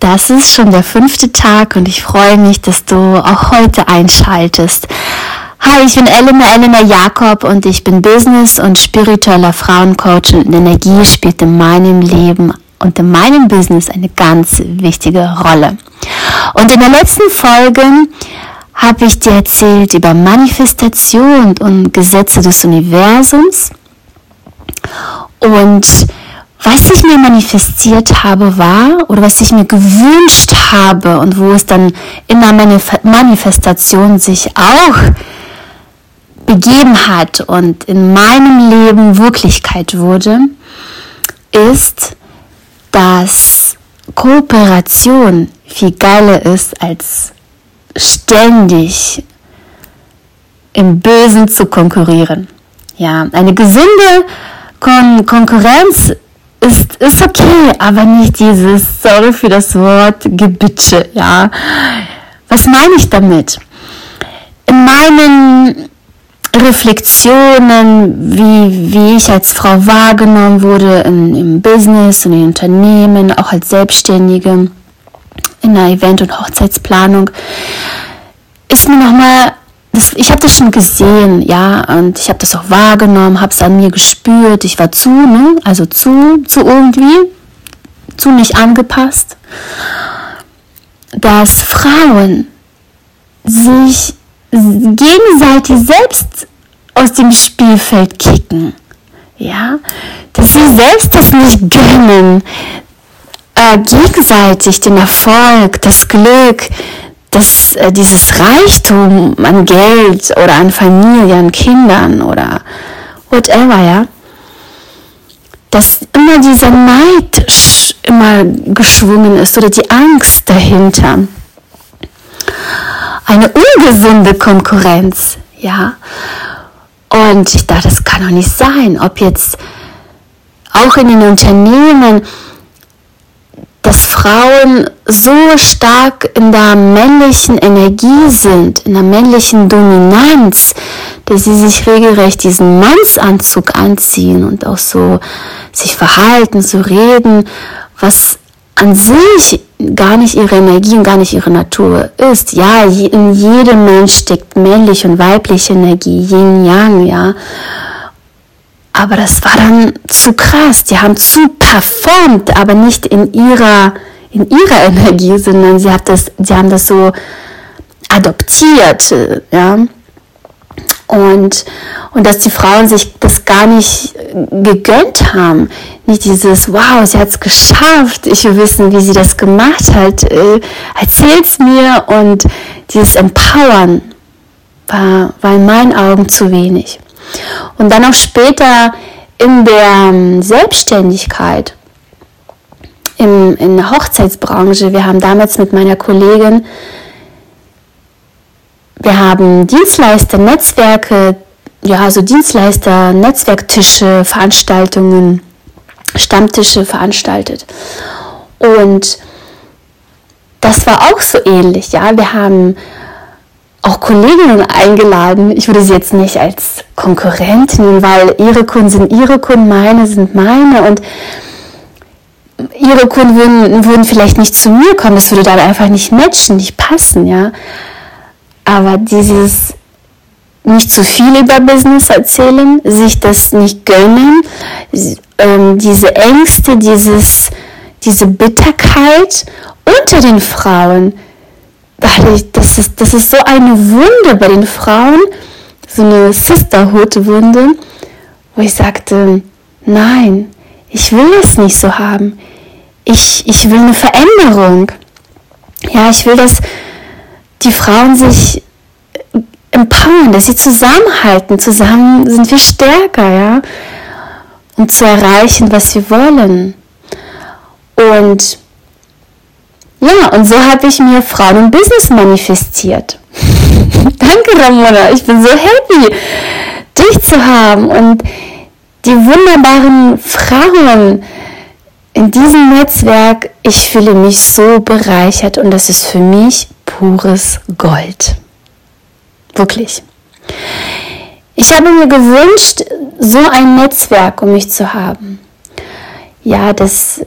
Das ist schon der fünfte Tag und ich freue mich, dass du auch heute einschaltest. Hi, ich bin Elena, Elena Jakob und ich bin Business- und spiritueller Frauencoach und Energie spielt in meinem Leben und in meinem Business eine ganz wichtige Rolle. Und in der letzten Folge habe ich dir erzählt über Manifestation und Gesetze des Universums und was ich mir manifestiert habe, war, oder was ich mir gewünscht habe und wo es dann in der Manifestation sich auch begeben hat und in meinem Leben Wirklichkeit wurde, ist, dass Kooperation viel geiler ist, als ständig im Bösen zu konkurrieren. Ja, eine gesunde Kon Konkurrenz ist, okay, aber nicht dieses, sorry für das Wort, Gebitsche, ja. Was meine ich damit? In meinen Reflexionen, wie, wie ich als Frau wahrgenommen wurde in, im Business, in den Unternehmen, auch als Selbstständige, in der Event- und Hochzeitsplanung, ist mir nochmal das, ich habe das schon gesehen, ja, und ich habe das auch wahrgenommen, habe es an mir gespürt. Ich war zu, ne, also zu, zu irgendwie, zu nicht angepasst, dass Frauen sich gegenseitig selbst aus dem Spielfeld kicken, ja, dass sie selbst das nicht gönnen, äh, gegenseitig den Erfolg, das Glück, dass äh, dieses Reichtum an Geld oder an Familie, an Kindern oder whatever, ja, dass immer dieser Neid immer geschwungen ist oder die Angst dahinter. Eine ungesunde Konkurrenz, ja. Und ich dachte, das kann doch nicht sein, ob jetzt auch in den Unternehmen dass Frauen so stark in der männlichen Energie sind, in der männlichen Dominanz, dass sie sich regelrecht diesen Mannsanzug anziehen und auch so sich verhalten, so reden, was an sich gar nicht ihre Energie und gar nicht ihre Natur ist. Ja, in jedem Mensch steckt männliche und weibliche Energie, Yin Yang, ja. Aber das war dann zu krass. Die haben zu performt, aber nicht in ihrer, in ihrer Energie, sondern sie, hat das, sie haben das so adoptiert. Ja? Und, und dass die Frauen sich das gar nicht gegönnt haben. Nicht dieses, wow, sie hat es geschafft, ich will wissen, wie sie das gemacht hat, äh, erzähl's mir. Und dieses Empowern war, war in meinen Augen zu wenig. Und dann auch später in der ähm, Selbstständigkeit, im, in der Hochzeitsbranche. Wir haben damals mit meiner Kollegin, wir haben Dienstleister, Netzwerke, ja, so Dienstleister, Netzwerktische, Veranstaltungen, Stammtische veranstaltet. Und das war auch so ähnlich, ja. Wir haben auch Kolleginnen eingeladen. Ich würde sie jetzt nicht als Konkurrent weil ihre Kunden sind ihre Kunden, meine sind meine und ihre Kunden würden, würden vielleicht nicht zu mir kommen. Das würde dann einfach nicht matchen, nicht passen, ja. Aber dieses nicht zu viel über Business erzählen, sich das nicht gönnen, ähm, diese Ängste, dieses, diese Bitterkeit unter den Frauen, das ist, das ist so eine Wunde bei den Frauen, so eine Sisterhood-Wunde, wo ich sagte, nein, ich will es nicht so haben. Ich, ich will eine Veränderung. Ja, ich will, dass die Frauen sich empowern, dass sie zusammenhalten. Zusammen sind wir stärker, ja, um zu erreichen, was wir wollen. Und Ja, und so habe ich mir Frauen im Business manifestiert. Danke, Ramona. Ich bin so happy, dich zu haben und die wunderbaren Frauen in diesem Netzwerk. Ich fühle mich so bereichert und das ist für mich pures Gold. Wirklich. Ich habe mir gewünscht, so ein Netzwerk um mich zu haben. Ja, das,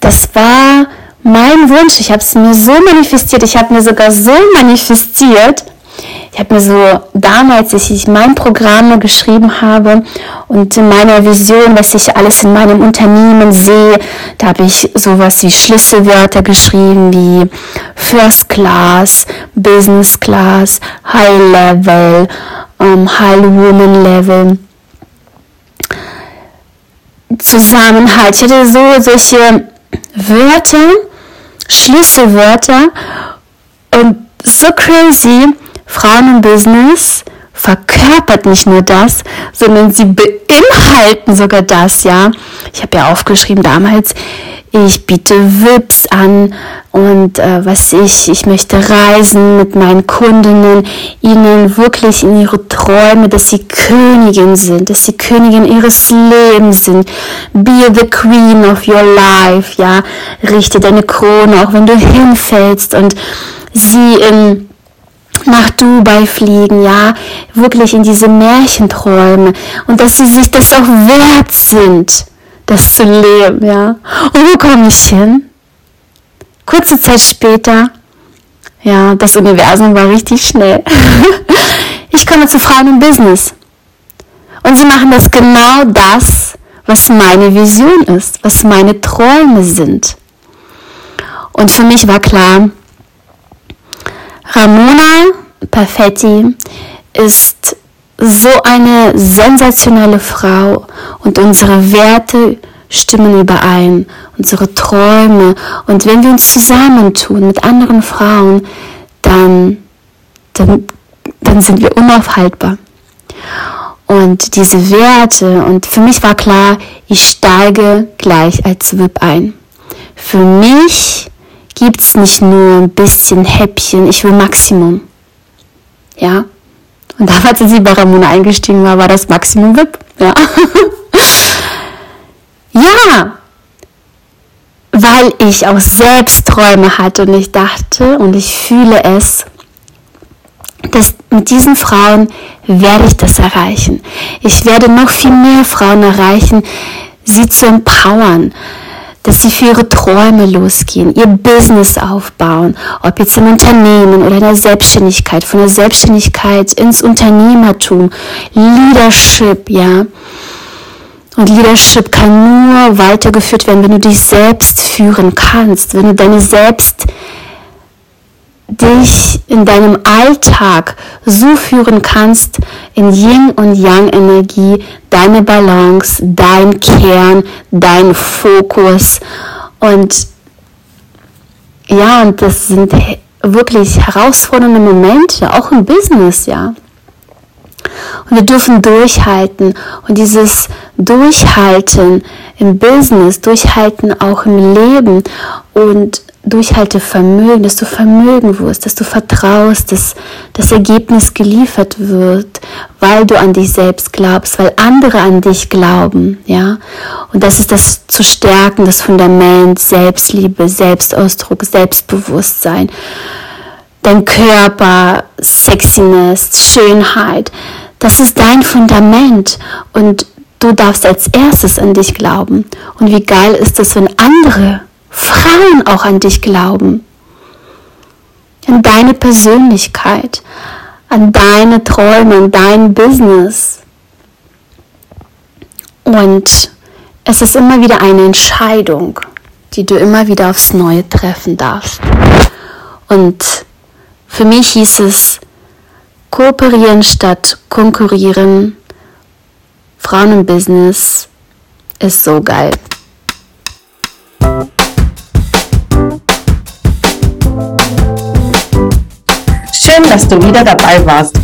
das war mein Wunsch. Ich habe es mir so manifestiert. Ich habe mir sogar so manifestiert. Ich habe mir so damals, als ich mein Programm geschrieben habe und in meiner Vision, was ich alles in meinem Unternehmen sehe, da habe ich sowas wie Schlüsselwörter geschrieben wie First Class, Business Class, High Level, um, High Woman Level. Zusammenhalt. Ich hatte so solche Wörter, Schlüsselwörter und so crazy. Frauen im Business verkörpert nicht nur das, sondern sie beinhalten sogar das, ja. Ich habe ja aufgeschrieben damals, ich biete VIPs an und äh, was ich, ich möchte reisen mit meinen Kundinnen, ihnen wirklich in ihre Träume, dass sie Königin sind, dass sie Königin ihres Lebens sind. Be the queen of your life, ja. Richte deine Krone, auch wenn du hinfällst und sie in nach Dubai fliegen, ja, wirklich in diese Märchenträume und dass sie sich das auch wert sind das zu leben, ja. Und wo komme ich hin? Kurze Zeit später, ja, das Universum war richtig schnell. ich komme zu Frauen im Business. Und sie machen das genau das, was meine Vision ist, was meine Träume sind. Und für mich war klar, Ramona Perfetti ist so eine sensationelle Frau und unsere Werte stimmen überein, unsere Träume. Und wenn wir uns zusammentun mit anderen Frauen, dann, dann, dann sind wir unaufhaltbar. Und diese Werte, und für mich war klar, ich steige gleich als WIP ein. Für mich gibt es nicht nur ein bisschen Häppchen, ich will Maximum. Ja, und damals, als ich bei Ramona eingestiegen war, war das Maximum VIP. Ja. weil ich auch selbst Träume hatte und ich dachte und ich fühle es, dass mit diesen Frauen werde ich das erreichen. Ich werde noch viel mehr Frauen erreichen, sie zu empowern, dass sie für ihre Träume losgehen, ihr Business aufbauen, ob jetzt im Unternehmen oder in der Selbstständigkeit, von der Selbstständigkeit ins Unternehmertum, Leadership, ja. Und Leadership kann nur weitergeführt werden, wenn du dich selbst führen kannst, wenn du deine Selbst dich in deinem Alltag so führen kannst, in Yin und Yang Energie, deine Balance, dein Kern, dein Fokus. Und ja, und das sind wirklich herausfordernde Momente, auch im Business, ja. Und wir dürfen durchhalten. Und dieses Durchhalten im Business, Durchhalten auch im Leben und Durchhaltevermögen, dass du Vermögen wirst, dass du vertraust, dass das Ergebnis geliefert wird, weil du an dich selbst glaubst, weil andere an dich glauben, ja. Und das ist das zu stärken, das Fundament, Selbstliebe, Selbstausdruck, Selbstbewusstsein, dein Körper, Sexiness, Schönheit. Das ist dein Fundament und du darfst als erstes an dich glauben. Und wie geil ist es, wenn andere Frauen auch an dich glauben, an deine Persönlichkeit, an deine Träume, an dein Business. Und es ist immer wieder eine Entscheidung, die du immer wieder aufs Neue treffen darfst. Und für mich hieß es, kooperieren statt konkurrieren. Frauen im Business ist so geil. Schön, dass du wieder dabei warst.